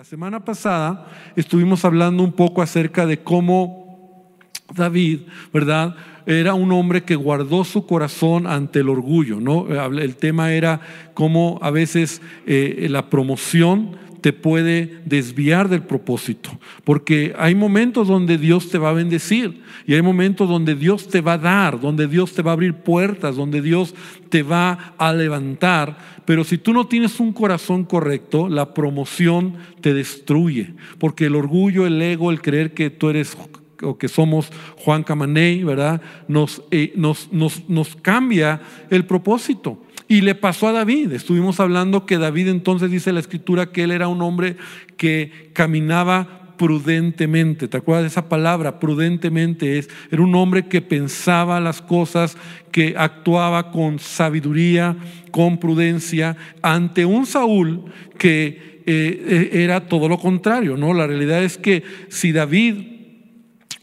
La semana pasada estuvimos hablando un poco acerca de cómo David, ¿verdad? Era un hombre que guardó su corazón ante el orgullo, ¿no? El tema era cómo a veces eh, la promoción te puede desviar del propósito, porque hay momentos donde Dios te va a bendecir y hay momentos donde Dios te va a dar, donde Dios te va a abrir puertas, donde Dios te va a levantar, pero si tú no tienes un corazón correcto, la promoción te destruye, porque el orgullo, el ego, el creer que tú eres o que somos Juan Camaney, ¿verdad? Nos, eh, nos, nos, nos cambia el propósito. Y le pasó a David. Estuvimos hablando que David entonces dice la escritura que él era un hombre que caminaba prudentemente. ¿Te acuerdas de esa palabra? Prudentemente es. Era un hombre que pensaba las cosas, que actuaba con sabiduría, con prudencia, ante un Saúl que eh, era todo lo contrario, ¿no? La realidad es que si David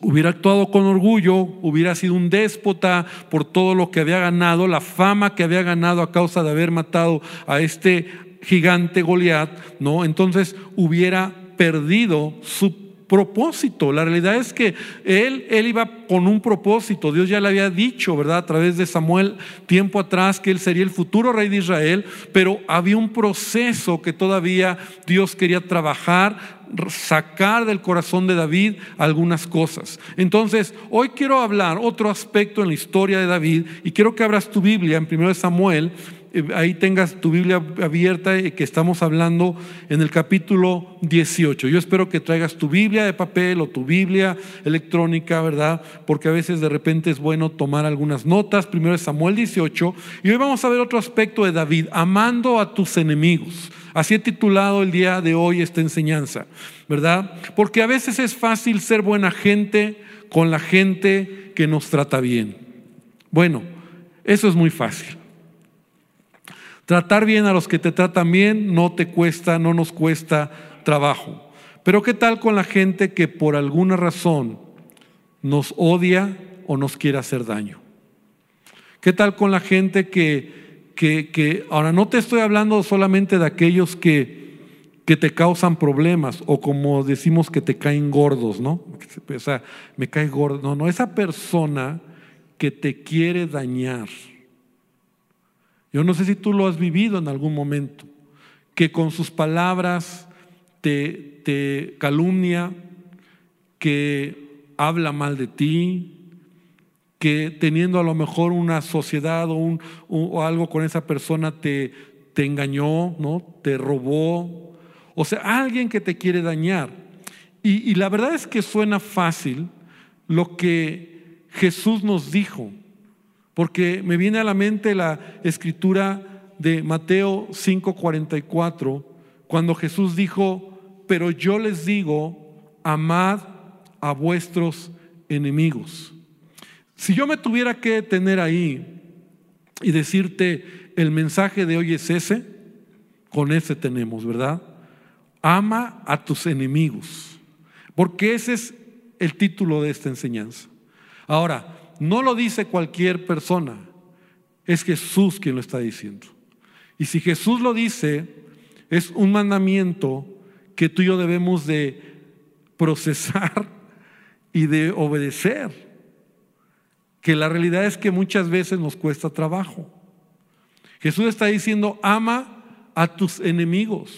hubiera actuado con orgullo, hubiera sido un déspota por todo lo que había ganado, la fama que había ganado a causa de haber matado a este gigante Goliat, ¿no? Entonces hubiera perdido su propósito. La realidad es que él, él iba con un propósito. Dios ya le había dicho, ¿verdad? A través de Samuel tiempo atrás que él sería el futuro rey de Israel, pero había un proceso que todavía Dios quería trabajar, sacar del corazón de David algunas cosas. Entonces, hoy quiero hablar otro aspecto en la historia de David y quiero que abras tu Biblia en 1 Samuel ahí tengas tu Biblia abierta y que estamos hablando en el capítulo 18. Yo espero que traigas tu Biblia de papel o tu Biblia electrónica, ¿verdad? Porque a veces de repente es bueno tomar algunas notas. Primero es Samuel 18 y hoy vamos a ver otro aspecto de David, amando a tus enemigos. Así he titulado el día de hoy esta enseñanza, ¿verdad? Porque a veces es fácil ser buena gente con la gente que nos trata bien. Bueno, eso es muy fácil. Tratar bien a los que te tratan bien no te cuesta, no nos cuesta trabajo. Pero ¿qué tal con la gente que por alguna razón nos odia o nos quiere hacer daño? ¿Qué tal con la gente que, que, ahora no te estoy hablando solamente de aquellos que, que te causan problemas o como decimos que te caen gordos, ¿no? O sea, me cae gordo. No, no, esa persona que te quiere dañar yo no sé si tú lo has vivido en algún momento, que con sus palabras te, calumnia, que habla mal de ti, que teniendo a lo mejor una sociedad o, un, o algo con esa persona te, engañó, ¿no? te robó. O sea, alguien que te quiere dañar. Y la verdad es que suena fácil lo que Jesús nos dijo porque me viene a la mente la escritura de Mateo 5:44, cuando Jesús dijo, pero yo les digo, amad a vuestros enemigos. Si yo me tuviera que tener ahí y decirte, el mensaje de hoy es ese, con ese tenemos, ¿verdad? Ama a tus enemigos, porque ese es el título de esta enseñanza. Ahora, no lo dice cualquier persona, es Jesús quien lo está diciendo. Y si Jesús lo dice, es un mandamiento que tú y yo debemos de procesar y de obedecer. Que la realidad es que muchas veces nos cuesta trabajo. Jesús está diciendo, ama a tus enemigos.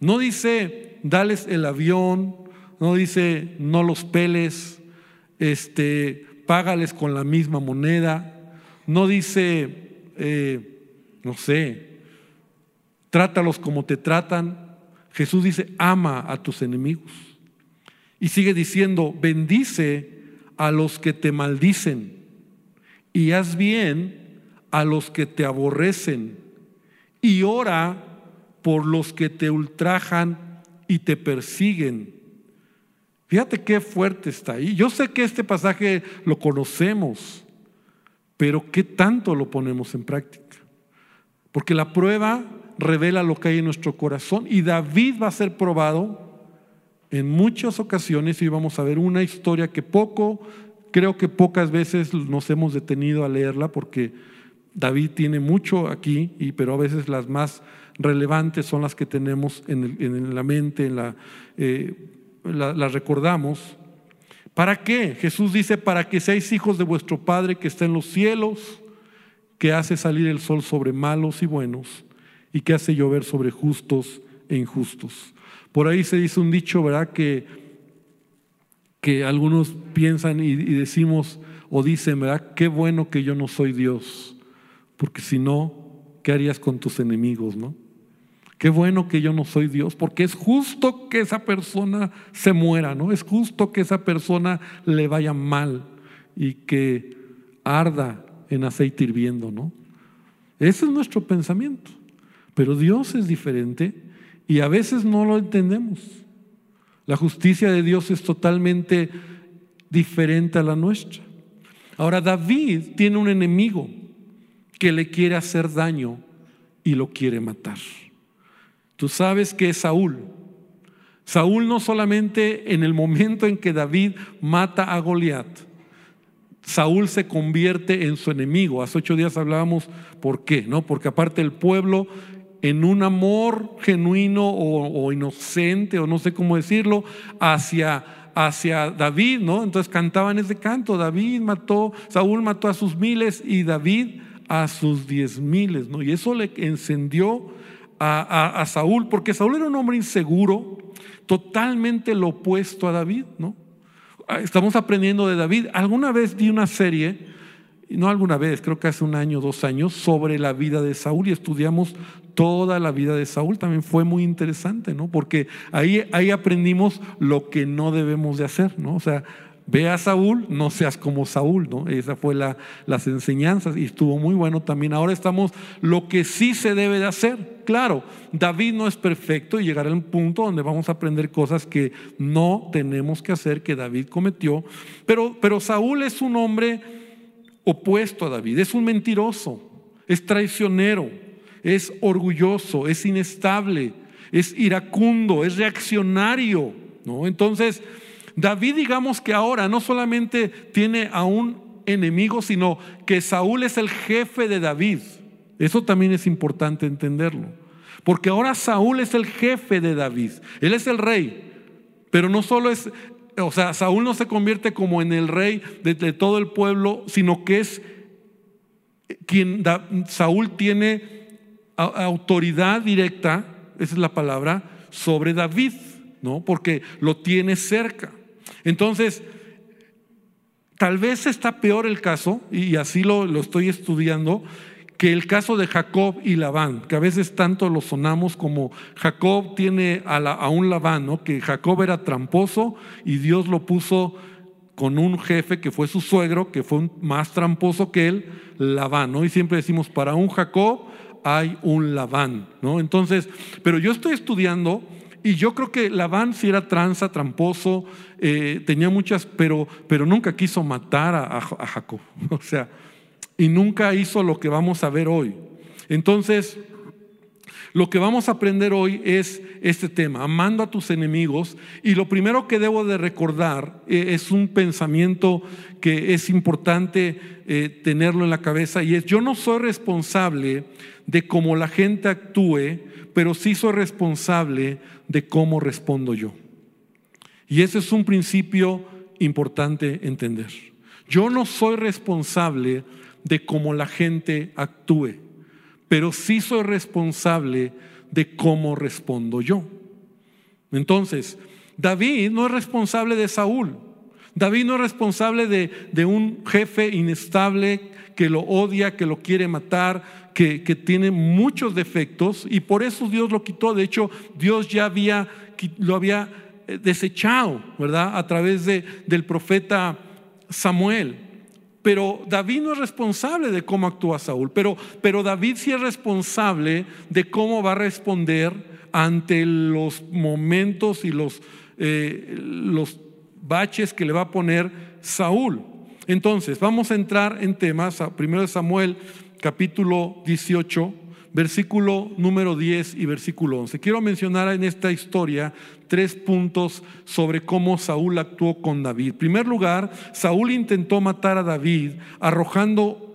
No dice, dales el avión, no dice, no los peles, este, págales con la misma moneda. No dice, eh, no sé, trátalos como te tratan. Jesús dice, ama a tus enemigos. Y sigue diciendo, bendice a los que te maldicen y haz bien a los que te aborrecen y ora por los que te ultrajan y te persiguen Fíjate qué fuerte está ahí. Yo sé que este pasaje lo conocemos, pero ¿qué tanto lo ponemos en práctica? Porque la prueba revela lo que hay en nuestro corazón y David va a ser probado en muchas ocasiones y vamos a ver una historia que poco, creo que pocas veces nos hemos detenido a leerla porque David tiene mucho aquí, y, pero a veces las más relevantes son las que tenemos en, la mente, en la, eh, las recordamos. ¿Para qué? Jesús dice, para que seáis hijos de vuestro Padre que está en los cielos, que hace salir el sol sobre malos y buenos, y que hace llover sobre justos e injustos. Por ahí se dice un dicho, ¿verdad? Que, que algunos piensan y, y decimos o dicen, ¿verdad? Qué bueno que yo no soy Dios, porque si no, ¿qué harías con tus enemigos, no? Qué bueno que yo no soy Dios, porque es justo que esa persona se muera, ¿no? Es justo que esa persona le vaya mal y que arda en aceite hirviendo, ¿no? Ese es nuestro pensamiento. Pero Dios es diferente y a veces no lo entendemos. La justicia de Dios es totalmente diferente a la nuestra. Ahora David tiene un enemigo que le quiere hacer daño y lo quiere matar. Tú sabes que es Saúl. Saúl no solamente en el momento en que David mata a Goliat, Saúl se convierte en su enemigo. Hace ocho días hablábamos por qué, ¿no? Porque aparte el pueblo, en un amor genuino o, inocente, o no sé cómo decirlo, hacia, hacia David, ¿no? Entonces cantaban ese canto, David mató, Saúl mató a sus miles y David a sus diez miles, ¿no? Y eso le encendió a, Saúl, porque Saúl era un hombre inseguro, totalmente lo opuesto a David, ¿no? Ah, estamos aprendiendo de David. Alguna vez vi una serie, no alguna vez, creo que hace un año, dos años, sobre la vida de Saúl y estudiamos toda la vida de Saúl. También fue muy interesante, ¿no? Porque ahí, ahí aprendimos lo que no debemos de hacer, ¿no? O sea, Ve a Saúl, no seas como Saúl, ¿no? Esa fue la, las enseñanzas y estuvo muy bueno también. Ahora estamos lo que sí se debe de hacer. Claro, David no es perfecto y llegará un punto donde vamos a aprender cosas que no tenemos que hacer, que David cometió. Pero, pero Saúl es un hombre opuesto a David, es un mentiroso, es traicionero, es orgulloso, es inestable, es iracundo, es reaccionario, ¿no? Entonces, David digamos que ahora no solamente tiene a un enemigo, sino que Saúl es el jefe de David. Eso también es importante entenderlo. Porque ahora Saúl es el jefe de David. Él es el rey. Pero no solo es, o sea, Saúl no se convierte como en el rey de, todo el pueblo, sino que es quien Saúl tiene autoridad directa, esa es la palabra, sobre David, ¿no? Porque lo tiene cerca. Entonces, tal vez está peor el caso, y así lo, estoy estudiando, que el caso de Jacob y Labán, que a veces tanto lo sonamos como Jacob tiene a, un Labán, ¿no? que Jacob era tramposo y Dios lo puso con un jefe que fue su suegro, que fue más tramposo que él, Labán, ¿no? Y siempre decimos, para un Jacob hay un Labán, ¿no? Entonces, pero yo estoy estudiando y yo creo que Labán sí era tranza, tramposo, eh, tenía muchas, pero, pero nunca quiso matar a, Jacob. O sea, y nunca hizo lo que vamos a ver hoy. Entonces, lo que vamos a aprender hoy es este tema, amando a tus enemigos. Y lo primero que debo de recordar eh, es un pensamiento que es importante eh, tenerlo en la cabeza y es, yo no soy responsable de cómo la gente actúe, pero sí soy responsable de cómo respondo yo. Y ese es un principio importante entender. Yo no soy responsable de cómo la gente actúe, pero sí soy responsable de cómo respondo yo. Entonces, David no es responsable de Saúl. David no es responsable de, de un jefe inestable que lo odia, que lo quiere matar, que, tiene muchos defectos y por eso Dios lo quitó. De hecho, Dios ya había, lo había eh, desechado, ¿verdad? A través de, del profeta Samuel. Pero David no es responsable de cómo actúa Saúl, pero, pero David sí es responsable de cómo va a responder ante los momentos y los, eh, los baches que le va a poner Saúl. Entonces, vamos a entrar en temas, primero de Samuel capítulo 18, versículo número 10 y versículo 11. Quiero mencionar en esta historia tres puntos sobre cómo Saúl actuó con David. En primer lugar, Saúl intentó matar a David arrojando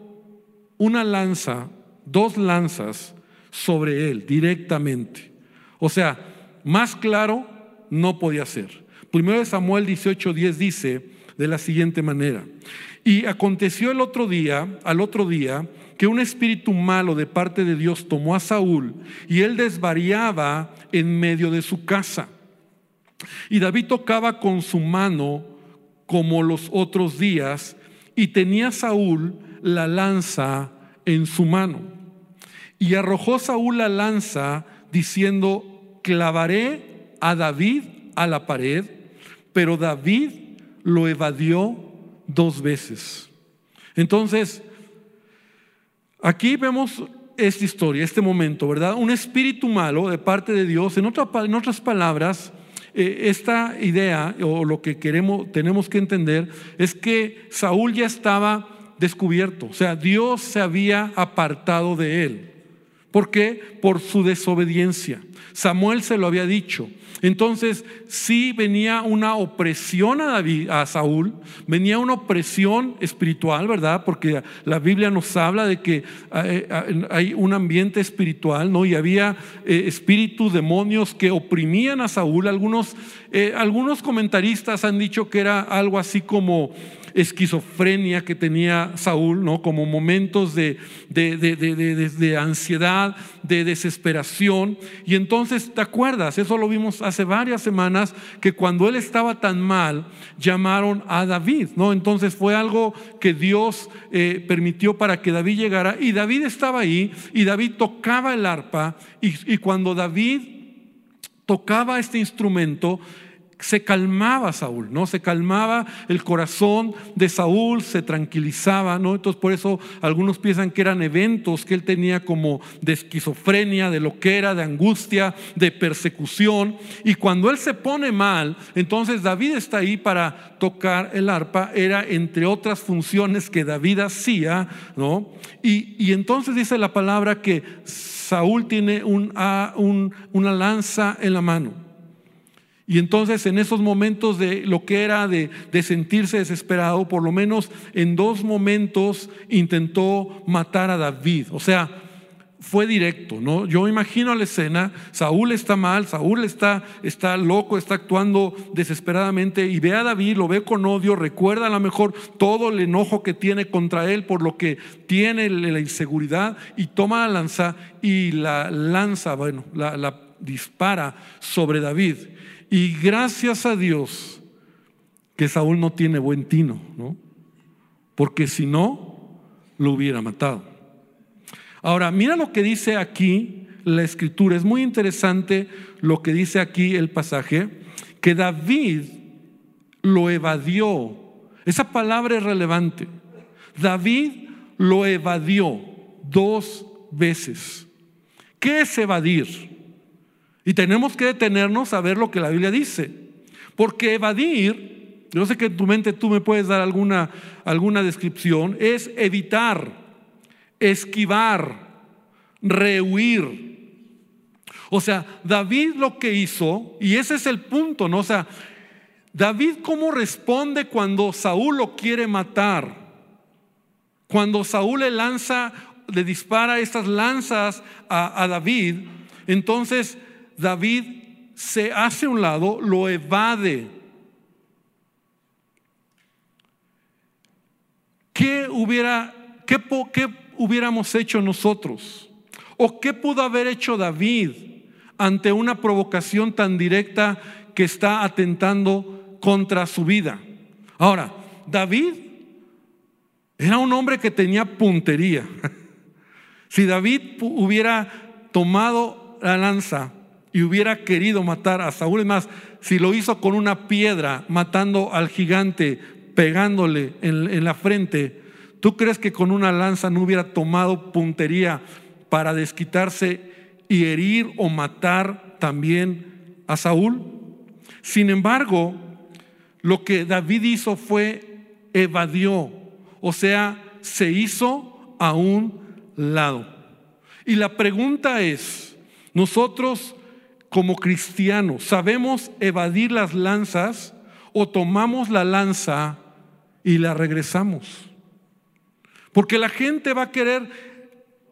una lanza, dos lanzas sobre él directamente. O sea, más claro no podía ser. Primero de Samuel 18:10 dice de la siguiente manera: Y aconteció el otro día, al otro día, que un espíritu malo de parte de Dios tomó a Saúl y él desvariaba en medio de su casa. Y David tocaba con su mano como los otros días y tenía Saúl la lanza en su mano. Y arrojó Saúl la lanza diciendo, clavaré a David a la pared, pero David lo evadió dos veces. Entonces, aquí vemos esta historia, este momento, ¿verdad? Un espíritu malo de parte de Dios, en, otras palabras, eh, esta idea o lo que queremos, tenemos que entender es que Saúl ya estaba descubierto, o sea, Dios se había apartado de él. ¿Por qué? Por su desobediencia. Samuel se lo había dicho. Entonces, sí venía una opresión a Saúl, venía una opresión espiritual, ¿verdad? Porque la Biblia nos habla de que eh, eh, hay un ambiente espiritual, ¿no? Y había eh, espíritus, demonios que oprimían a Saúl. Algunos, algunos comentaristas han dicho que era algo así como esquizofrenia que tenía Saúl, ¿no? Como momentos de, de, ansiedad, de desesperación. Y entonces, ¿te acuerdas? Eso lo vimos hace varias semanas, que cuando él estaba tan mal, llamaron a David, ¿no? Entonces fue algo que Dios eh, permitió para que David llegara. Y David estaba ahí, y David tocaba el arpa, y cuando David tocaba este instrumento, se calmaba Saúl, ¿no? Se calmaba el corazón de Saúl, se tranquilizaba, ¿no? Entonces por eso algunos piensan que eran eventos que él tenía como de esquizofrenia, de lo que era, de angustia, de persecución. Y cuando él se pone mal, entonces David está ahí para tocar el arpa, era entre otras funciones que David hacía, ¿no? Y, entonces dice la palabra que Saúl tiene una lanza en la mano. Y entonces en esos momentos de lo que era de, sentirse desesperado, por lo menos en dos momentos intentó matar a David. O sea, fue directo, ¿no? Yo imagino la escena, Saúl está mal, Saúl está, está loco, está actuando desesperadamente y ve a David, lo ve con odio, recuerda a lo mejor todo el enojo que tiene contra él por lo que tiene la inseguridad y toma la lanza y la lanza, bueno, la, la dispara sobre David. Y gracias a Dios que Saúl no tiene buen tino, ¿no? Porque si no, lo hubiera matado. Ahora, mira lo que dice aquí la escritura. Es muy interesante lo que dice aquí el pasaje, que David lo evadió. Esa palabra es relevante. David lo evadió dos veces. ¿Qué es evadir? Y tenemos que detenernos a ver lo que la Biblia dice. Porque evadir, yo sé que en tu mente tú me puedes dar alguna, alguna descripción, es evitar, esquivar, rehuir. O sea, David lo que hizo, y ese es el punto, ¿no? O sea, David cómo responde cuando Saúl lo quiere matar. Cuando Saúl le lanza, le dispara estas lanzas a, a David, entonces David se hace a un lado, lo evade. ¿Qué, hubiera, qué, qué hubiéramos hecho nosotros? ¿O qué pudo haber hecho David ante una provocación tan directa que está atentando contra su vida? Ahora, David era un hombre que tenía puntería. Si David hubiera tomado la lanza y hubiera querido matar a Saúl. Es más, si lo hizo con una piedra, matando al gigante, pegándole en, la frente, ¿tú crees que con una lanza no hubiera tomado puntería para desquitarse y herir o matar también a Saúl? Sin embargo, lo que David hizo fue evadió, o sea, se hizo a un lado. Y la pregunta es, nosotros como cristianos sabemos evadir las lanzas o tomamos la lanza y la regresamos. Porque la gente va a querer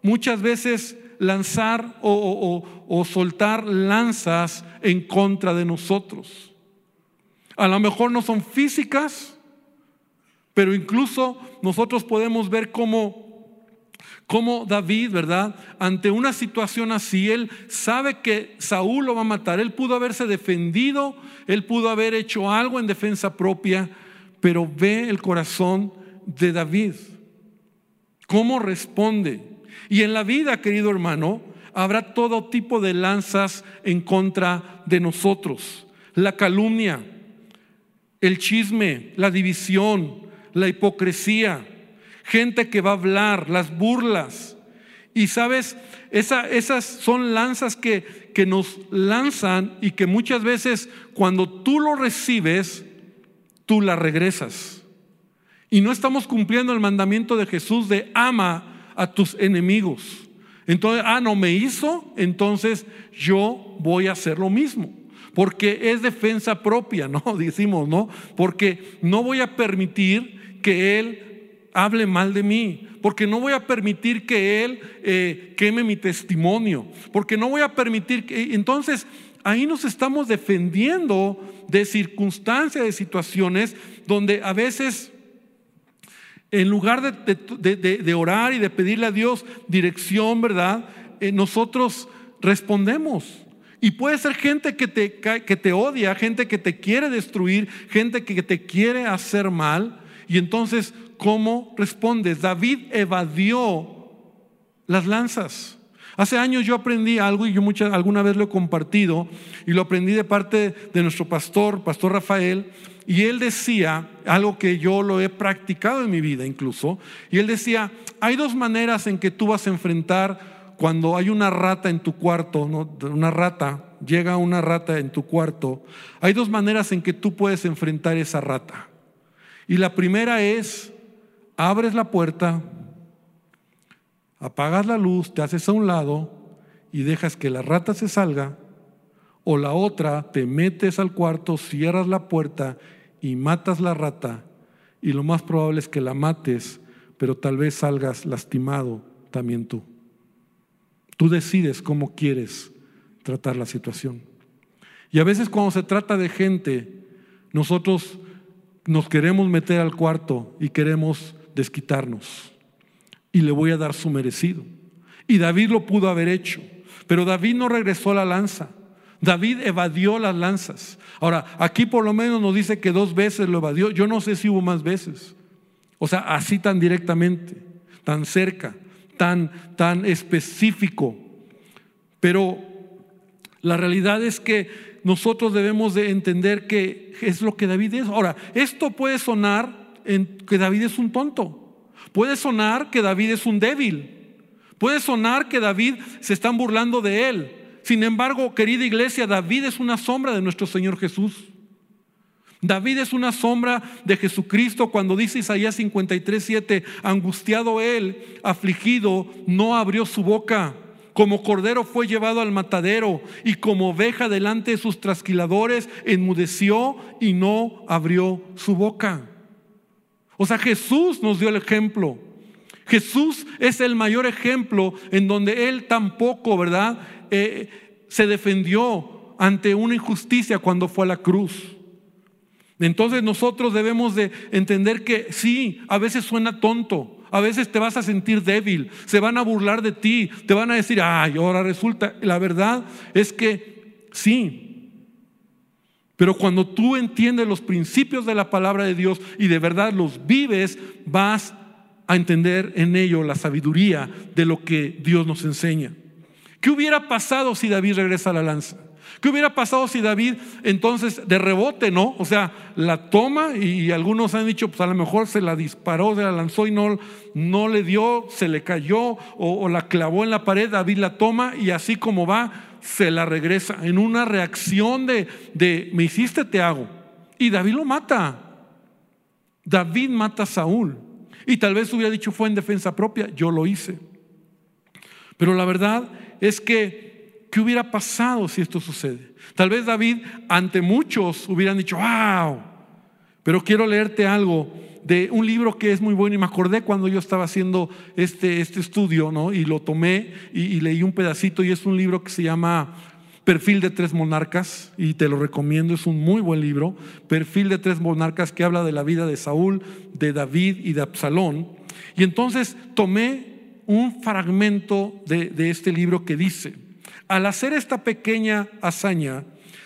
muchas veces lanzar o, soltar lanzas en contra de nosotros. A lo mejor no son físicas, pero incluso nosotros podemos ver cómo, cómo David, ¿verdad? Ante una situación así, él sabe que Saúl lo va a matar. Él pudo haberse defendido, él pudo haber hecho algo en defensa propia, pero ve el corazón de David. ¿Cómo responde? Y en la vida, querido hermano, habrá todo tipo de lanzas en contra de nosotros. La calumnia, el chisme, la división, la hipocresía, gente que va a hablar, las burlas. Y sabes, esas son lanzas que, que nos lanzan y que muchas veces cuando tú lo recibes, tú la regresas. Y no estamos cumpliendo el mandamiento de Jesús de ama a tus enemigos. Entonces, ah, no me hizo, entonces yo voy a hacer lo mismo. Porque es defensa propia, ¿no? Decimos, ¿no? Porque no voy a permitir que Él hable mal de mí, porque no voy a permitir que Él eh, queme mi testimonio, porque no voy a permitir que... Entonces, ahí nos estamos defendiendo de circunstancias, de situaciones donde a veces en lugar de, orar y de pedirle a Dios dirección, ¿verdad? Eh, nosotros respondemos. Y puede ser gente que te, que te odia, gente que te quiere destruir, gente que te quiere hacer mal. Y entonces, ¿cómo respondes? David evadió las lanzas. Hace años yo aprendí algo y yo muchas, alguna vez lo he compartido y lo aprendí de parte de nuestro pastor, Pastor Rafael, y él decía, algo que yo lo he practicado en mi vida incluso, y él decía, hay dos maneras en que tú vas a enfrentar cuando hay una rata en tu cuarto, ¿no? una rata, llega una rata en tu cuarto, hay dos maneras en que tú puedes enfrentar esa rata. Y la primera es, abres la puerta, apagas la luz, te haces a un lado y dejas que la rata se salga, o la otra, te metes al cuarto, cierras la puerta y matas la rata y lo más probable es que la mates, pero tal vez salgas lastimado también tú. Tú decides cómo quieres tratar la situación. Y a veces cuando se trata de gente, nosotros nos queremos meter al cuarto y queremos desquitarnos. Y le voy a dar su merecido. Y David lo pudo haber hecho, pero David no regresó a la lanza. David evadió las lanzas. Ahora, aquí por lo menos nos dice que dos veces lo evadió. Yo no sé si hubo más veces. O sea, así tan directamente, tan cerca, tan, tan específico. Pero la realidad es que nosotros debemos de entender que es lo que David es. Ahora, esto puede sonar en que David es un tonto. Puede sonar que David es un débil. Puede sonar que David se están burlando de él. Sin embargo, querida iglesia, David es una sombra de nuestro Señor Jesús. David es una sombra de Jesucristo cuando dice Isaías 53, 7, angustiado él, afligido, no abrió su boca. Como cordero fue llevado al matadero y como oveja delante de sus trasquiladores enmudeció y no abrió su boca. O sea, Jesús nos dio el ejemplo. Jesús es el mayor ejemplo en donde Él tampoco, ¿verdad? Eh, se defendió ante una injusticia cuando fue a la cruz. Entonces nosotros debemos de entender que sí, a veces suena tonto, a veces te vas a sentir débil, se van a burlar de ti, te van a decir, ay, ahora resulta, la verdad es que sí. Pero cuando tú entiendes los principios de la palabra de Dios y de verdad los vives, vas a entender en ello la sabiduría de lo que Dios nos enseña. ¿Qué hubiera pasado si David regresa a la lanza? ¿Qué hubiera pasado si David entonces de rebote, no? O sea, la toma y algunos han dicho, pues a lo mejor se la disparó, se la lanzó y no, no le dio, se le cayó o, la clavó en la pared, David la toma y así como va, se la regresa en una reacción de, de me hiciste, te hago. Y David lo mata. David mata a Saúl. Y tal vez hubiera dicho fue en defensa propia, yo lo hice. Pero la verdad es que, ¿qué hubiera pasado si esto sucede? Tal vez David, ante muchos, hubieran dicho, wow. Pero quiero leerte algo de un libro que es muy bueno y me acordé cuando yo estaba haciendo este, este estudio, ¿no? Y lo tomé y, leí un pedacito y es un libro que se llama Perfil de tres monarcas, y te lo recomiendo, es un muy buen libro, Perfil de tres monarcas que habla de la vida de Saúl, de David y de Absalón. Y entonces tomé un fragmento de, de este libro que dice, al hacer esta pequeña hazaña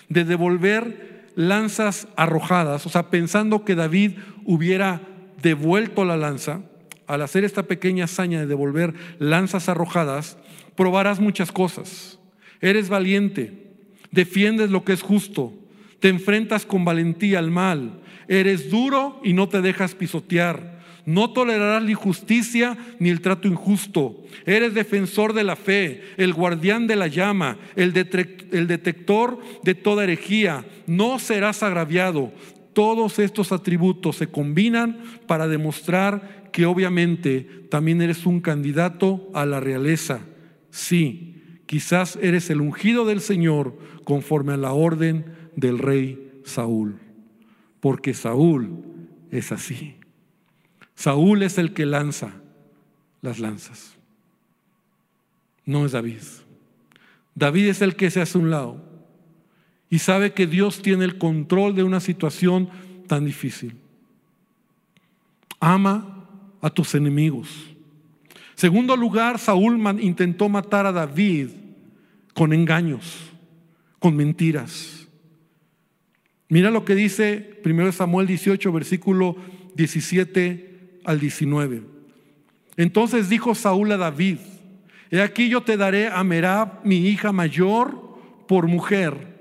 de devolver lanzas arrojadas, o sea, pensando que David hubiera devuelto la lanza, al hacer esta pequeña hazaña de devolver lanzas arrojadas, probarás muchas cosas. Eres valiente, defiendes lo que es justo, te enfrentas con valentía al mal, eres duro y no te dejas pisotear. No tolerarás la injusticia ni el trato injusto. Eres defensor de la fe, el guardián de la llama, el, el detector de toda herejía. No serás agraviado. Todos estos atributos se combinan para demostrar que obviamente también eres un candidato a la realeza. Sí, Quizás eres el ungido del Señor conforme a la orden del rey Saúl. Porque Saúl es así. Saúl es el que lanza las lanzas. No es David. David es el que se hace un lado y sabe que Dios tiene el control de una situación tan difícil. Ama a tus enemigos. Segundo lugar, Saúl intentó matar a David con engaños, con mentiras. Mira lo que dice 1 Samuel 18, versículo 17 al 19. Entonces dijo Saúl a David, he aquí yo te daré a Merab, mi hija mayor, por mujer,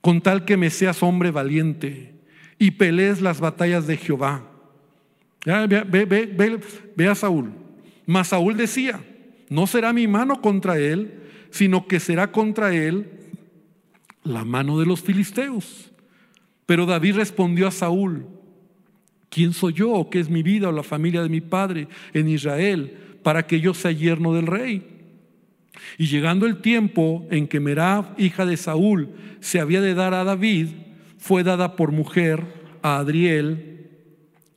con tal que me seas hombre valiente y pelees las batallas de Jehová. Ve, a Saúl. Mas Saúl decía, no será mi mano contra él, sino que será contra él la mano de los filisteos. Pero David respondió a Saúl, ¿quién soy yo o qué es mi vida o la familia de mi padre en Israel para que yo sea yerno del rey? Y llegando el tiempo en que Merab, hija de Saúl, se había de dar a David, fue dada por mujer a Adriel,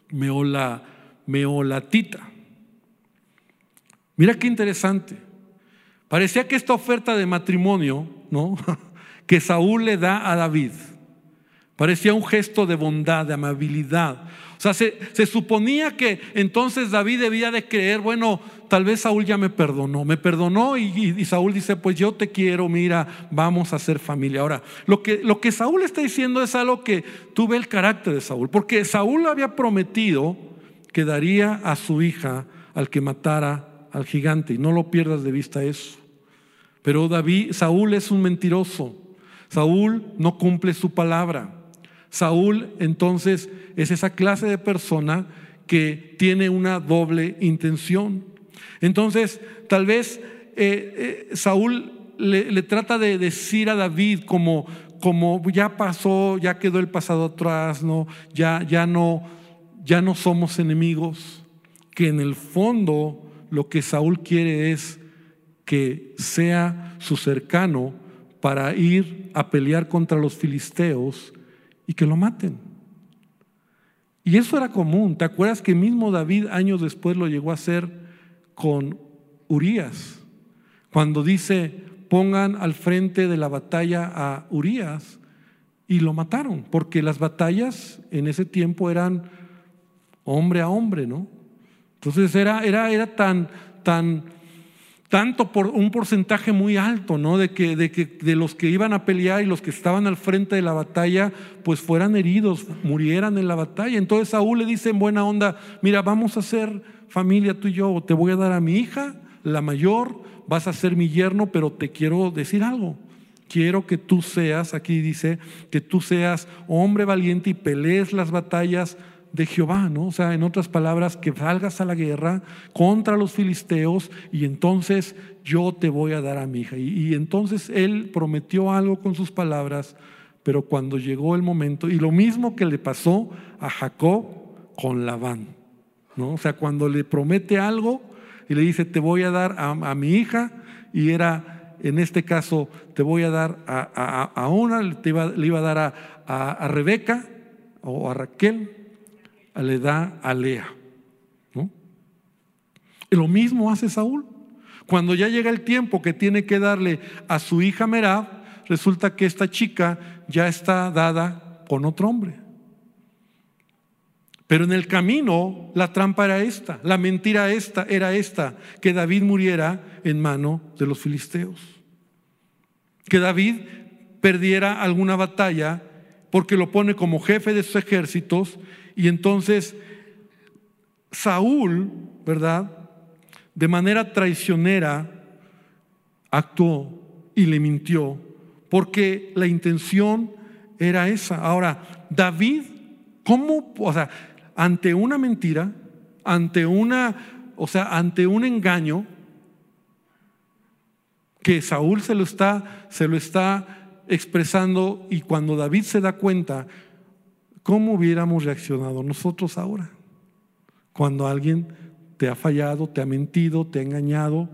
Meola, Meolatita. Mira qué interesante. Parecía que esta oferta de matrimonio, ¿no? que Saúl le da a David, parecía un gesto de bondad, de amabilidad. O sea, se, suponía que entonces David debía de creer, bueno, tal vez Saúl ya me perdonó, me perdonó y, Saúl dice, pues yo te quiero, mira, vamos a ser familia. Ahora, lo que, lo que Saúl está diciendo es algo que tuve el carácter de Saúl, porque Saúl había prometido que daría a su hija al que matara al gigante, y no lo pierdas de vista eso. Pero David, Saúl es un mentiroso. Saúl no cumple su palabra. Saúl entonces es esa clase de persona que tiene una doble intención. Entonces, tal vez eh, eh, Saúl le, trata de decir a David como, como ya pasó, ya quedó el pasado atrás, ¿no? Ya, ya no, ya no somos enemigos, que en el fondo lo que Saúl quiere es que sea su cercano para ir a pelear contra los filisteos y que lo maten. Y eso era común. ¿Te acuerdas que mismo David años después lo llegó a hacer con Urias? Cuando dice, pongan al frente de la batalla a Urias y lo mataron, porque las batallas en ese tiempo eran hombre a hombre, ¿no? Entonces era, era, era tan, tan, tanto por un porcentaje muy alto, ¿no? De que, de que de los que iban a pelear y los que estaban al frente de la batalla, pues fueran heridos, murieran en la batalla. Entonces Saúl le dice en buena onda, mira, vamos a ser familia tú y yo, te voy a dar a mi hija, la mayor, vas a ser mi yerno, pero te quiero decir algo. Quiero que tú seas, aquí dice, que tú seas hombre valiente y pelees las batallas de Jehová, ¿no? O sea, en otras palabras, que salgas a la guerra contra los filisteos y entonces yo te voy a dar a mi hija. Y, entonces él prometió algo con sus palabras, pero cuando llegó el momento, y lo mismo que le pasó a Jacob con Labán, ¿no? O sea, cuando le promete algo y le dice, te voy a dar a, mi hija, y era, en este caso, te voy a dar a, una, te iba, le iba a dar a, a Rebeca, o a Raquel, le da a Lea. ¿no? Y lo mismo hace Saúl. Cuando ya llega el tiempo que tiene que darle a su hija Merab, resulta que esta chica ya está dada con otro hombre. Pero en el camino la trampa era esta, la mentira esta era esta, que David muriera en mano de los filisteos. Que David perdiera alguna batalla porque lo pone como jefe de sus ejércitos y entonces Saúl, ¿verdad? De manera traicionera actuó y le mintió porque la intención era esa. Ahora, David, ¿cómo? O sea, ante una mentira, ante una, o sea, ante un engaño, que Saúl se lo está, se lo está expresando y cuando David se da cuenta, ¿cómo hubiéramos reaccionado nosotros ahora? Cuando alguien te ha fallado, te ha mentido, te ha engañado,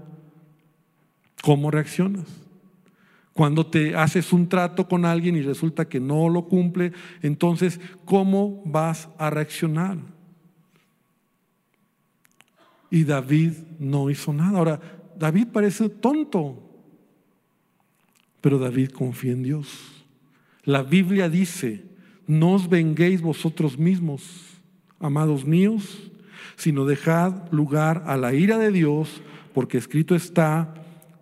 ¿cómo reaccionas? Cuando te haces un trato con alguien y resulta que no lo cumple, entonces, ¿cómo vas a reaccionar? Y David no hizo nada. Ahora, David parece tonto, pero David confía en Dios. La Biblia dice, no os venguéis vosotros mismos, amados míos, sino dejad lugar a la ira de Dios, porque escrito está,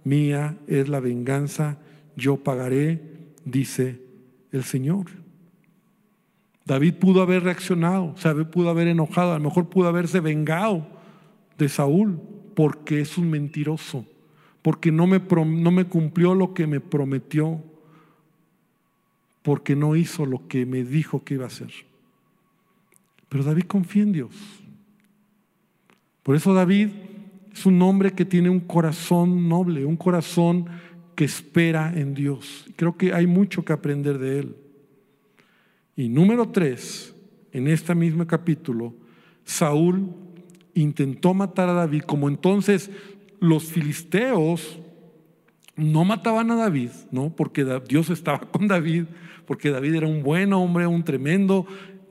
mía es la venganza yo pagaré, dice el Señor. David pudo haber reaccionado, pudo haber enojado, a lo mejor pudo haberse vengado de Saúl, porque es un mentiroso, porque no me, no me cumplió lo que me prometió, porque no hizo lo que me dijo que iba a hacer. Pero David confía en Dios. Por eso David es un hombre que tiene un corazón noble, un corazón que espera en Dios. Creo que hay mucho que aprender de él. Y número tres, en este mismo capítulo, Saúl intentó matar a David, como entonces los filisteos no mataban a David, ¿no? Porque Dios estaba con David, porque David era un buen hombre, un tremendo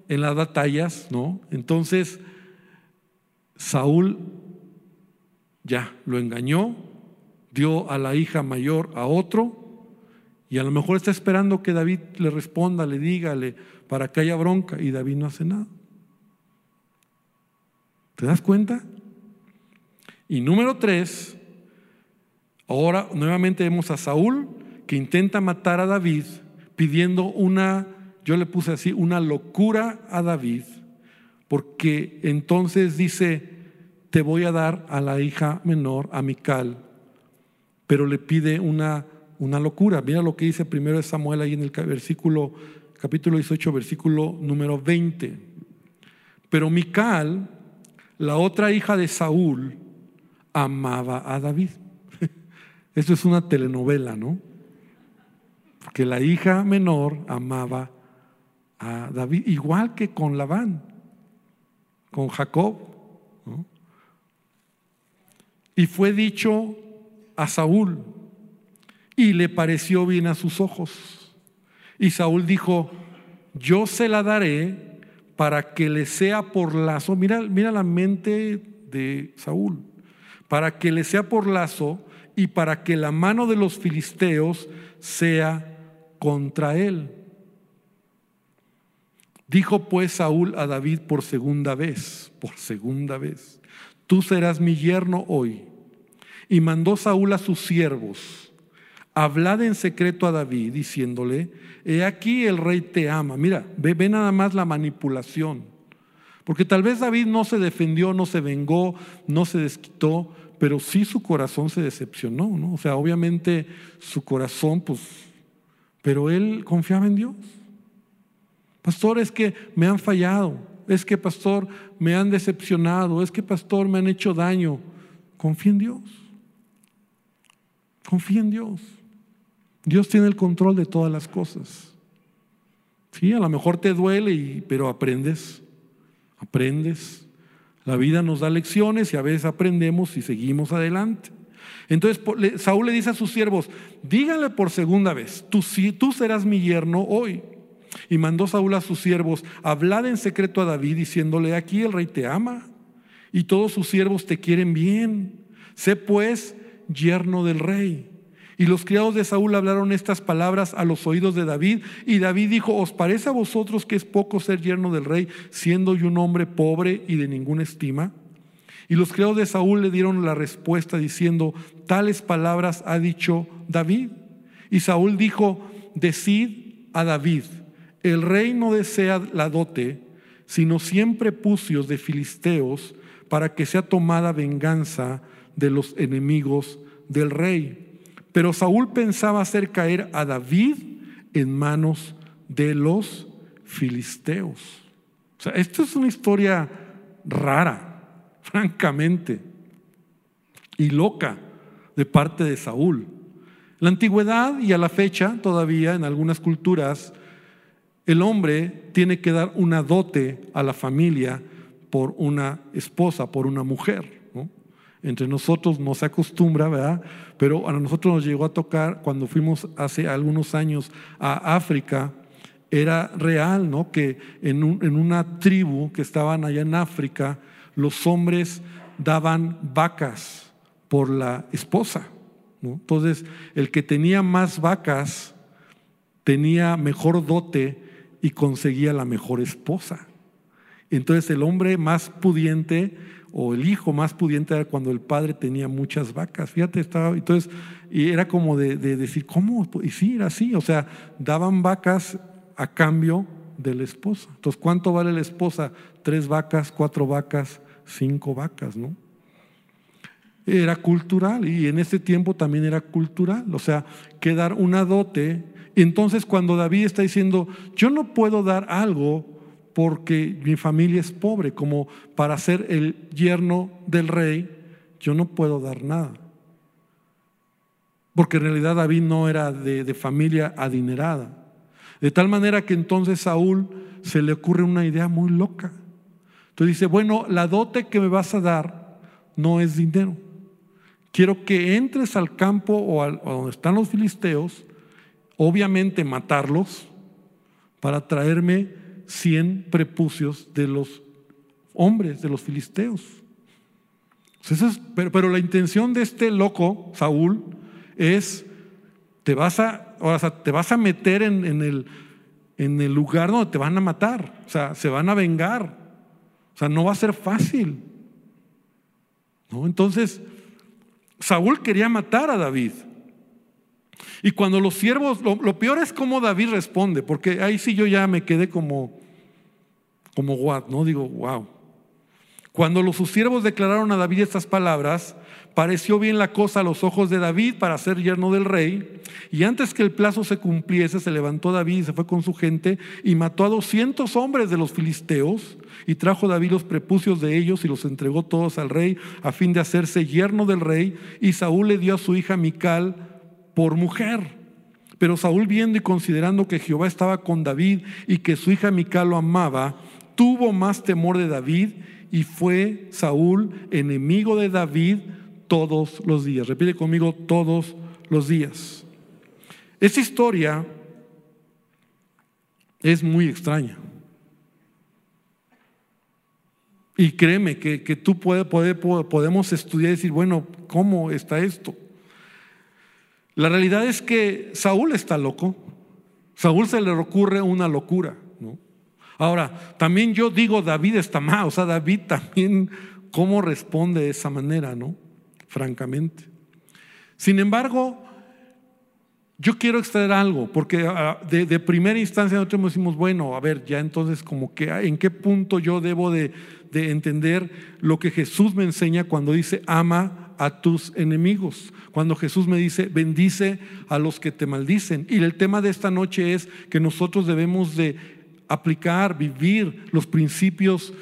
en las batallas, ¿no? Entonces, Saúl ya lo engañó, dio a la hija mayor a otro y a lo mejor está esperando que David le responda, le dígale para que haya bronca y David no hace nada. ¿Te das cuenta? Y número tres, ahora nuevamente vemos a Saúl que intenta matar a David pidiendo una, yo le puse así, una locura a David, porque entonces dice, te voy a dar a la hija menor, a Mical, pero le pide una, una locura. Mira lo que dice primero Samuel ahí en el versículo, capítulo 18, versículo número 20. Pero Mical, la otra hija de Saúl, amaba a David. Esto es una telenovela, ¿no? Porque la hija menor amaba a David, igual que con Labán, con Jacob. Y fue dicho a Saúl y le pareció bien a sus ojos. Y Saúl dijo, yo se la daré para que le sea por lazo. Mira, mira la mente de Saúl. Para que le sea por lazo y para que la mano de los filisteos sea contra él. Dijo pues Saúl a David por segunda vez, por segunda vez, tú serás mi yerno hoy y mandó Saúl a sus siervos, hablad en secreto a David, diciéndole, he aquí el rey te ama. Mira, ve, ve nada más la manipulación. Porque tal vez David no se defendió, no se vengó, no se desquitó, pero sí su corazón se decepcionó, ¿no? O sea, obviamente su corazón, pues, pero él confiaba en Dios. Pastor, es que me han fallado, es que pastor me han decepcionado, es que pastor me han hecho daño. Confía en Dios. Confía en Dios. Dios tiene el control de todas las cosas. Sí, a lo mejor te duele, pero aprendes, aprendes. La vida nos da lecciones y a veces aprendemos y seguimos adelante. Entonces Saúl le dice a sus siervos, díganle por segunda vez, tú, serás mi yerno hoy. Y mandó Saúl a sus siervos, hablad en secreto a David, diciéndole, aquí el rey te ama, y todos sus siervos te quieren bien. Sé pues yerno del rey. Y los criados de Saúl hablaron estas palabras a los oídos de David, y David dijo, ¿os parece a vosotros que es poco ser yerno del rey, siendo yo un hombre pobre y de ninguna estima? Y los criados de Saúl le dieron la respuesta diciendo, tales palabras ha dicho David. Y Saúl dijo, decid a David, el rey no desea la dote, sino siempre pucios de filisteos para que sea tomada venganza de los enemigos del rey. Pero Saúl pensaba hacer caer a David en manos de los filisteos. O sea, esto es una historia rara, francamente, y loca de parte de Saúl. La antigüedad y a la fecha, todavía en algunas culturas, el hombre tiene que dar una dote a la familia por una esposa, por una mujer. Entre nosotros no se acostumbra, ¿verdad? Pero a nosotros nos llegó a tocar cuando fuimos hace algunos años a África, era real, ¿no? Que en, en una tribu que estaban allá en África, los hombres daban vacas por la esposa. Entonces, el que tenía más vacas tenía mejor dote y conseguía la mejor esposa. Entonces, el hombre más pudiente o el hijo más pudiente era cuando el padre tenía muchas vacas. Fíjate, estaba, entonces, y era como de, de decir, ¿cómo? Y sí, era así, o sea, daban vacas a cambio de la esposa. Entonces, ¿cuánto vale la esposa? Tres vacas, cuatro vacas, cinco vacas, ¿no? era cultural y en ese tiempo también era cultural, o sea, que dar una dote. Entonces cuando David está diciendo, yo no puedo dar algo porque mi familia es pobre, como para ser el yerno del rey, yo no puedo dar nada. Porque en realidad David no era de, familia adinerada. De tal manera que entonces Saúl se le ocurre una idea muy loca. Entonces dice, bueno, la dote que me vas a dar no es dinero Quiero que entres al campo o, a donde están los filisteos, obviamente matarlos, para traerme 100 prepucios de los hombres, de los filisteos. pero, la intención de este loco, Saúl, es, te vas a, te vas a meter en, el, en el lugar donde te van a matar, o sea, se van a vengar, o sea, no va a ser fácil. ¿no? Entonces, Saúl quería matar a David. Y cuando los siervos, lo, peor es cómo David responde, porque ahí sí yo ya me quedé como, como ¿no? Digo, wow. Cuando los sus siervos declararon a David estas palabras, pareció bien la cosa a los ojos de David para ser yerno del rey. Y antes que el plazo se cumpliese, se levantó David y se fue con su gente y mató a doscientos hombres de los filisteos. Y trajo David los prepucios de ellos y los entregó todos al rey a fin de hacerse yerno del rey. Y Saúl le dio a su hija Mical por mujer. Pero Saúl viendo y considerando que Jehová estaba con David y que su hija Mical lo amaba, tuvo más temor de David y fue Saúl enemigo de David todos los días. Repite conmigo todos los días. Esta historia es muy extraña. Y créeme que, tú puede, podemos estudiar y decir, bueno, ¿cómo está esto? La realidad es que Saúl está loco. Saúl se le ocurre una locura. ¿no? Ahora, también yo digo, David está mal. O sea, David también, ¿cómo responde de esa manera? ¿no? Francamente. Sin embargo, yo quiero extraer algo, porque ah, de, primera instancia nosotros decimos, bueno, a ver, ya entonces como que en qué punto yo debo de, de entender lo que Jesús me enseña cuando dice, ama a tus enemigos. Cuando Jesús me dice, bendice a los que te maldicen. Y el tema de esta noche es que nosotros debemos de aplicar, vivir los principios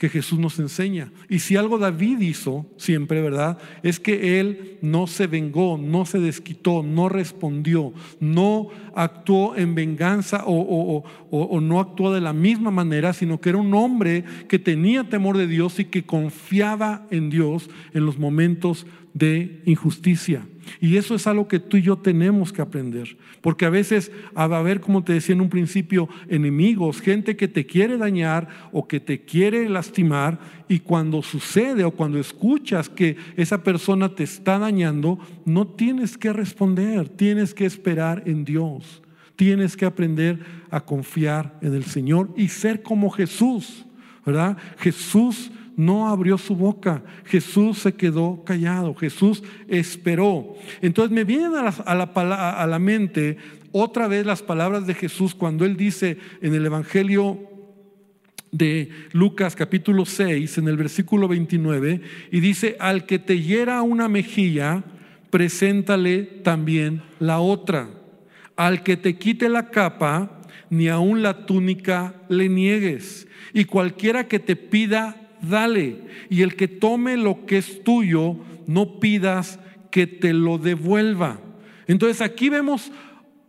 que Jesús nos enseña. Y si algo David hizo siempre, ¿verdad? Es que él no se vengó, no se desquitó, no respondió, no actuó en venganza o, o, no actuó de la misma manera, sino que era un hombre que tenía temor de Dios y que confiaba en Dios en los momentos de injusticia. Y eso es algo que tú y yo tenemos que aprender. Porque a veces va a haber, como te decía en un principio, enemigos, gente que te quiere dañar o que te quiere lastimar. Y cuando sucede o cuando escuchas que esa persona te está dañando, no tienes que responder, tienes que esperar en Dios. Tienes que aprender a confiar en el Señor y ser como Jesús, ¿verdad? Jesús no abrió su boca, Jesús se quedó callado, Jesús esperó. Entonces me vienen a la, a la, mente otra vez las palabras de Jesús cuando él dice en el Evangelio de Lucas capítulo 6, en el versículo 29, y dice, al que te hiera una mejilla, preséntale también la otra. Al que te quite la capa, ni aun la túnica le niegues. Y cualquiera que te pida dale. Y el que tome lo que es tuyo, no pidas que te lo devuelva. Entonces aquí vemos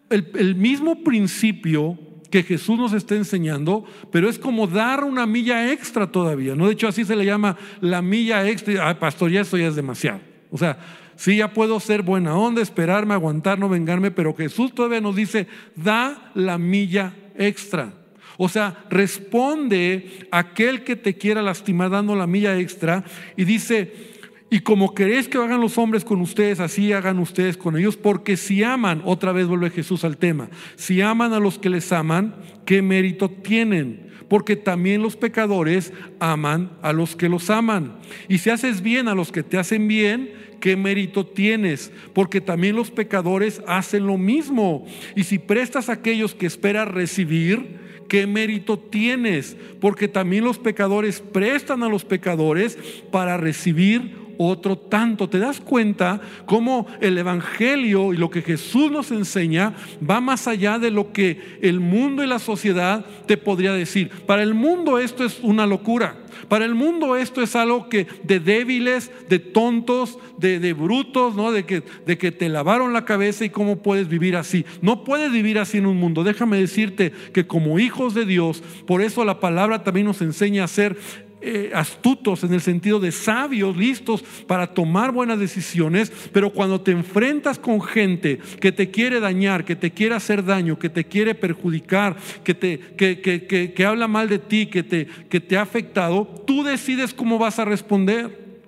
el, mismo principio que Jesús nos está enseñando, pero es como dar una milla extra todavía. ¿no? De hecho, así se le llama la milla extra. Pastor, ya eso ya es demasiado. O sea, sí, ya puedo ser buena onda, esperarme, aguantar, no vengarme, pero Jesús todavía nos dice, da la milla extra. O sea, responde aquel que te quiera lastimar dando la milla extra y dice, y como queréis que hagan los hombres con ustedes, así hagan ustedes con ellos, porque si aman, otra vez vuelve Jesús al tema, si aman a los que les aman, ¿qué mérito tienen? Porque también los pecadores aman a los que los aman. Y si haces bien a los que te hacen bien, ¿qué mérito tienes? Porque también los pecadores hacen lo mismo. Y si prestas a aquellos que esperas recibir, ¿qué mérito tienes? Porque también los pecadores prestan a los pecadores para recibir otro tanto. ¿Te das cuenta cómo el Evangelio y lo que Jesús nos enseña va más allá de lo que el mundo y la sociedad te podría decir? Para el mundo esto es una locura. Para el mundo esto es algo que de débiles, de tontos, de, brutos, ¿no? De que, de que te lavaron la cabeza y cómo puedes vivir así. No puedes vivir así en un mundo. Déjame decirte que como hijos de Dios, por eso la palabra también nos enseña a ser eh, astutos en el sentido de sabios, listos para tomar buenas decisiones, pero cuando te enfrentas con gente que te quiere dañar, que te quiere hacer daño, que te quiere perjudicar, que, te, que, que habla mal de ti, que te, que te ha afectado, tú decides cómo vas a responder.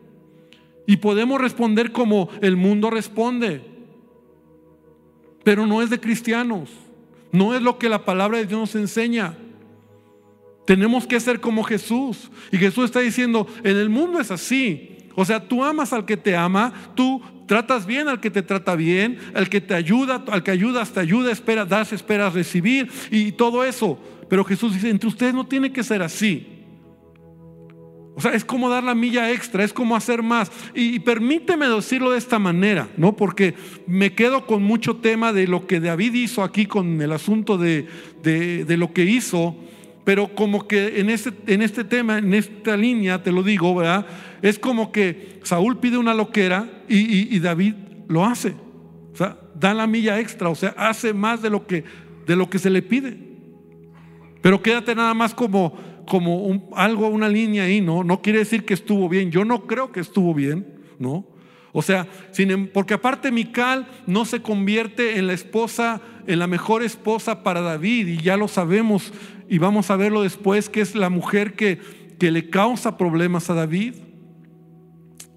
Y podemos responder como el mundo responde, pero no es de cristianos, no es lo que la palabra de Dios nos enseña. Tenemos que ser como Jesús. Y Jesús está diciendo, en el mundo es así. O sea, tú amas al que te ama, tú tratas bien al que te trata bien, al que te ayuda, al que ayudas te ayuda, espera, das, esperas recibir y todo eso. Pero Jesús dice, entre ustedes no tiene que ser así. O sea, es como dar la milla extra, es como hacer más. Y, permíteme decirlo de esta manera, ¿no? Porque me quedo con mucho tema de lo que David hizo aquí con el asunto de, de lo que hizo. Pero como que en este, en este tema, en esta línea, te lo digo, ¿verdad? Es como que Saúl pide una loquera y, David lo hace. O sea, da la milla extra, o sea, hace más de lo que, de lo que se le pide. Pero quédate nada más como, como algo, una línea ahí, ¿no? No quiere decir que estuvo bien. Yo no creo que estuvo bien, ¿no? O sea, sin, em, porque aparte Mical no se convierte en la esposa, en la mejor esposa para David, y ya lo sabemos, y vamos a verlo después, que es la mujer que, que le causa problemas a David.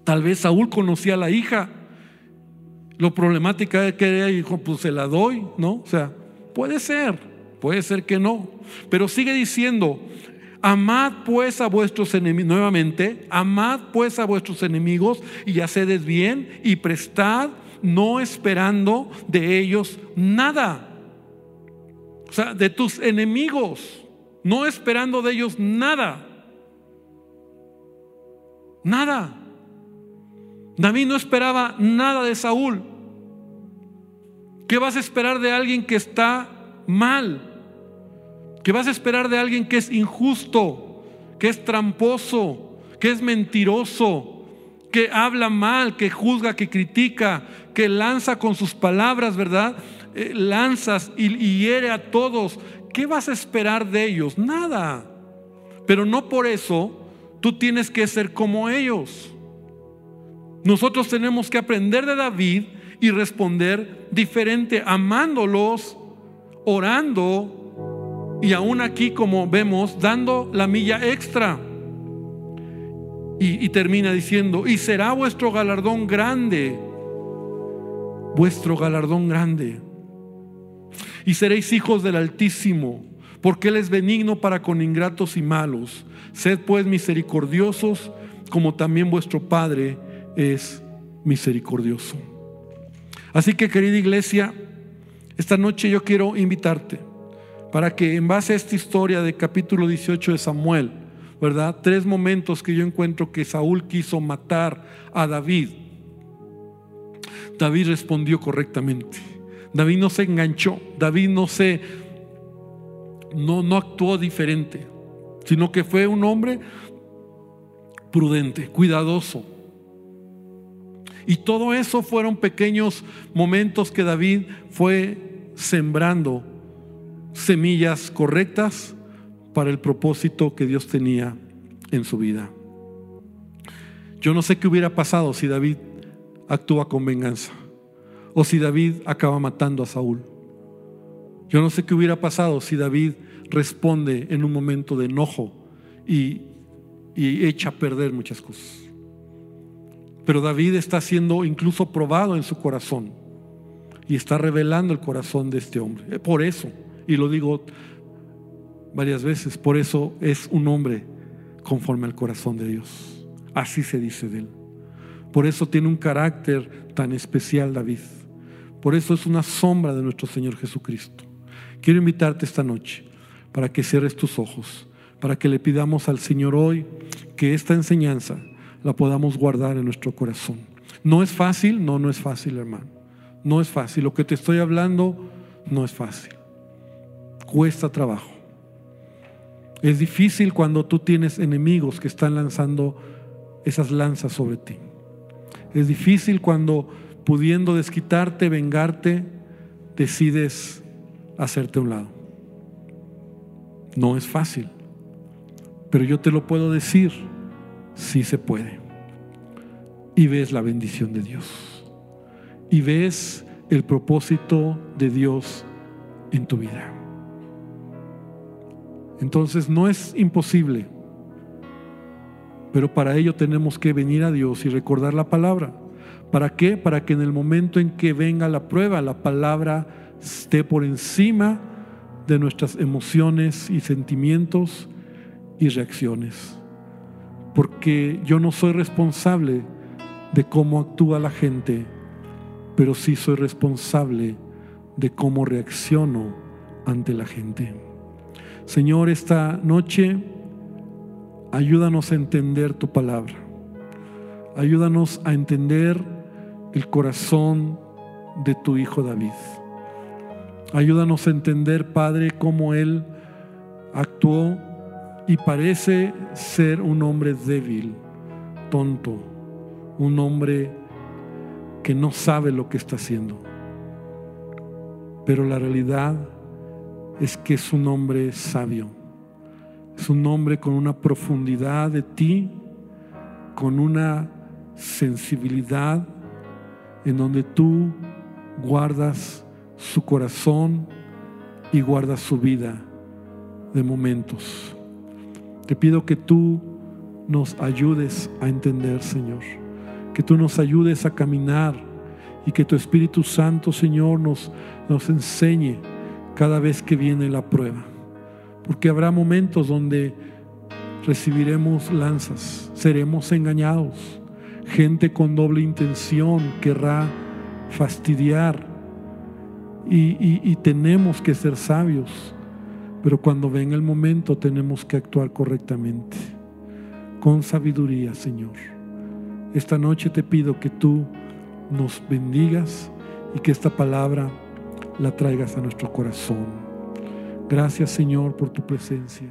Tal vez Saúl conocía a la hija. Lo problemática que ella dijo, pues se la doy, ¿no? O sea, puede ser, puede ser que no. Pero sigue diciendo, Amad pues a vuestros enemigos, nuevamente, amad pues a vuestros enemigos y hacedes bien y prestad, no esperando de ellos nada. O sea, de tus enemigos, no esperando de ellos nada. Nada. David no esperaba nada de Saúl. ¿Qué vas a esperar de alguien que está mal? ¿Qué vas a esperar de alguien que es injusto, que es tramposo, que es mentiroso, que habla mal, que juzga, que critica, que lanza con sus palabras, ¿verdad? Eh, lanzas y, hiere a todos. ¿Qué vas a esperar de ellos? Nada. Pero no por eso tú tienes que ser como ellos. Nosotros tenemos que aprender de David y responder diferente, amándolos, orando y aún aquí como vemos, dando la milla extra. Y termina diciendo, y será vuestro galardón grande, vuestro galardón grande. Y seréis hijos del Altísimo, porque Él es benigno para con ingratos y malos. Sed pues misericordiosos, como también vuestro Padre es misericordioso. Así que querida iglesia, esta noche yo quiero invitarte para que en base a esta historia de capítulo 18 de Samuel, ¿verdad? Tres momentos que yo encuentro que Saúl quiso matar a David. David respondió correctamente. David no se enganchó, David no se no, no actuó diferente, sino que fue un hombre prudente, cuidadoso. Y todo eso fueron pequeños momentos que David fue sembrando semillas correctas para el propósito que Dios tenía en su vida. Yo no sé qué hubiera pasado si David actúa con venganza o si David acaba matando a Saúl. Yo no sé qué hubiera pasado si David responde en un momento de enojo y, y echa a perder muchas cosas. Pero David está siendo incluso probado en su corazón y está revelando el corazón de este hombre. Por eso, y lo digo varias veces, por eso es un hombre conforme al corazón de Dios. Así se dice de él. Por eso tiene un carácter tan especial David. Por eso es una sombra de nuestro Señor Jesucristo. Quiero invitarte esta noche para que cierres tus ojos, para que le pidamos al Señor hoy que esta enseñanza la podamos guardar en nuestro corazón. No es fácil, no, no es fácil, hermano. No es fácil. Lo que te estoy hablando no es fácil. Cuesta trabajo. Es difícil cuando tú tienes enemigos que están lanzando esas lanzas sobre ti. Es difícil cuando pudiendo desquitarte, vengarte, decides hacerte a un lado. No es fácil, pero yo te lo puedo decir, sí se puede. Y ves la bendición de Dios. Y ves el propósito de Dios en tu vida. Entonces no es imposible, pero para ello tenemos que venir a Dios y recordar la palabra. ¿Para qué? Para que en el momento en que venga la prueba, la palabra esté por encima de nuestras emociones y sentimientos y reacciones. Porque yo no soy responsable de cómo actúa la gente, pero sí soy responsable de cómo reacciono ante la gente. Señor, esta noche ayúdanos a entender tu palabra. Ayúdanos a entender el corazón de tu Hijo David. Ayúdanos a entender, Padre, cómo Él actuó y parece ser un hombre débil, tonto, un hombre que no sabe lo que está haciendo. Pero la realidad es que es un hombre sabio, es un hombre con una profundidad de ti, con una sensibilidad en donde tú guardas su corazón y guardas su vida de momentos. Te pido que tú nos ayudes a entender, Señor, que tú nos ayudes a caminar y que tu Espíritu Santo, Señor, nos, nos enseñe cada vez que viene la prueba. Porque habrá momentos donde recibiremos lanzas, seremos engañados, Gente con doble intención querrá fastidiar y, tenemos que ser sabios. Pero cuando venga el momento tenemos que actuar correctamente, con sabiduría, Señor. Esta noche te pido que tú nos bendigas y que esta palabra la traigas a nuestro corazón. Gracias, Señor, por tu presencia.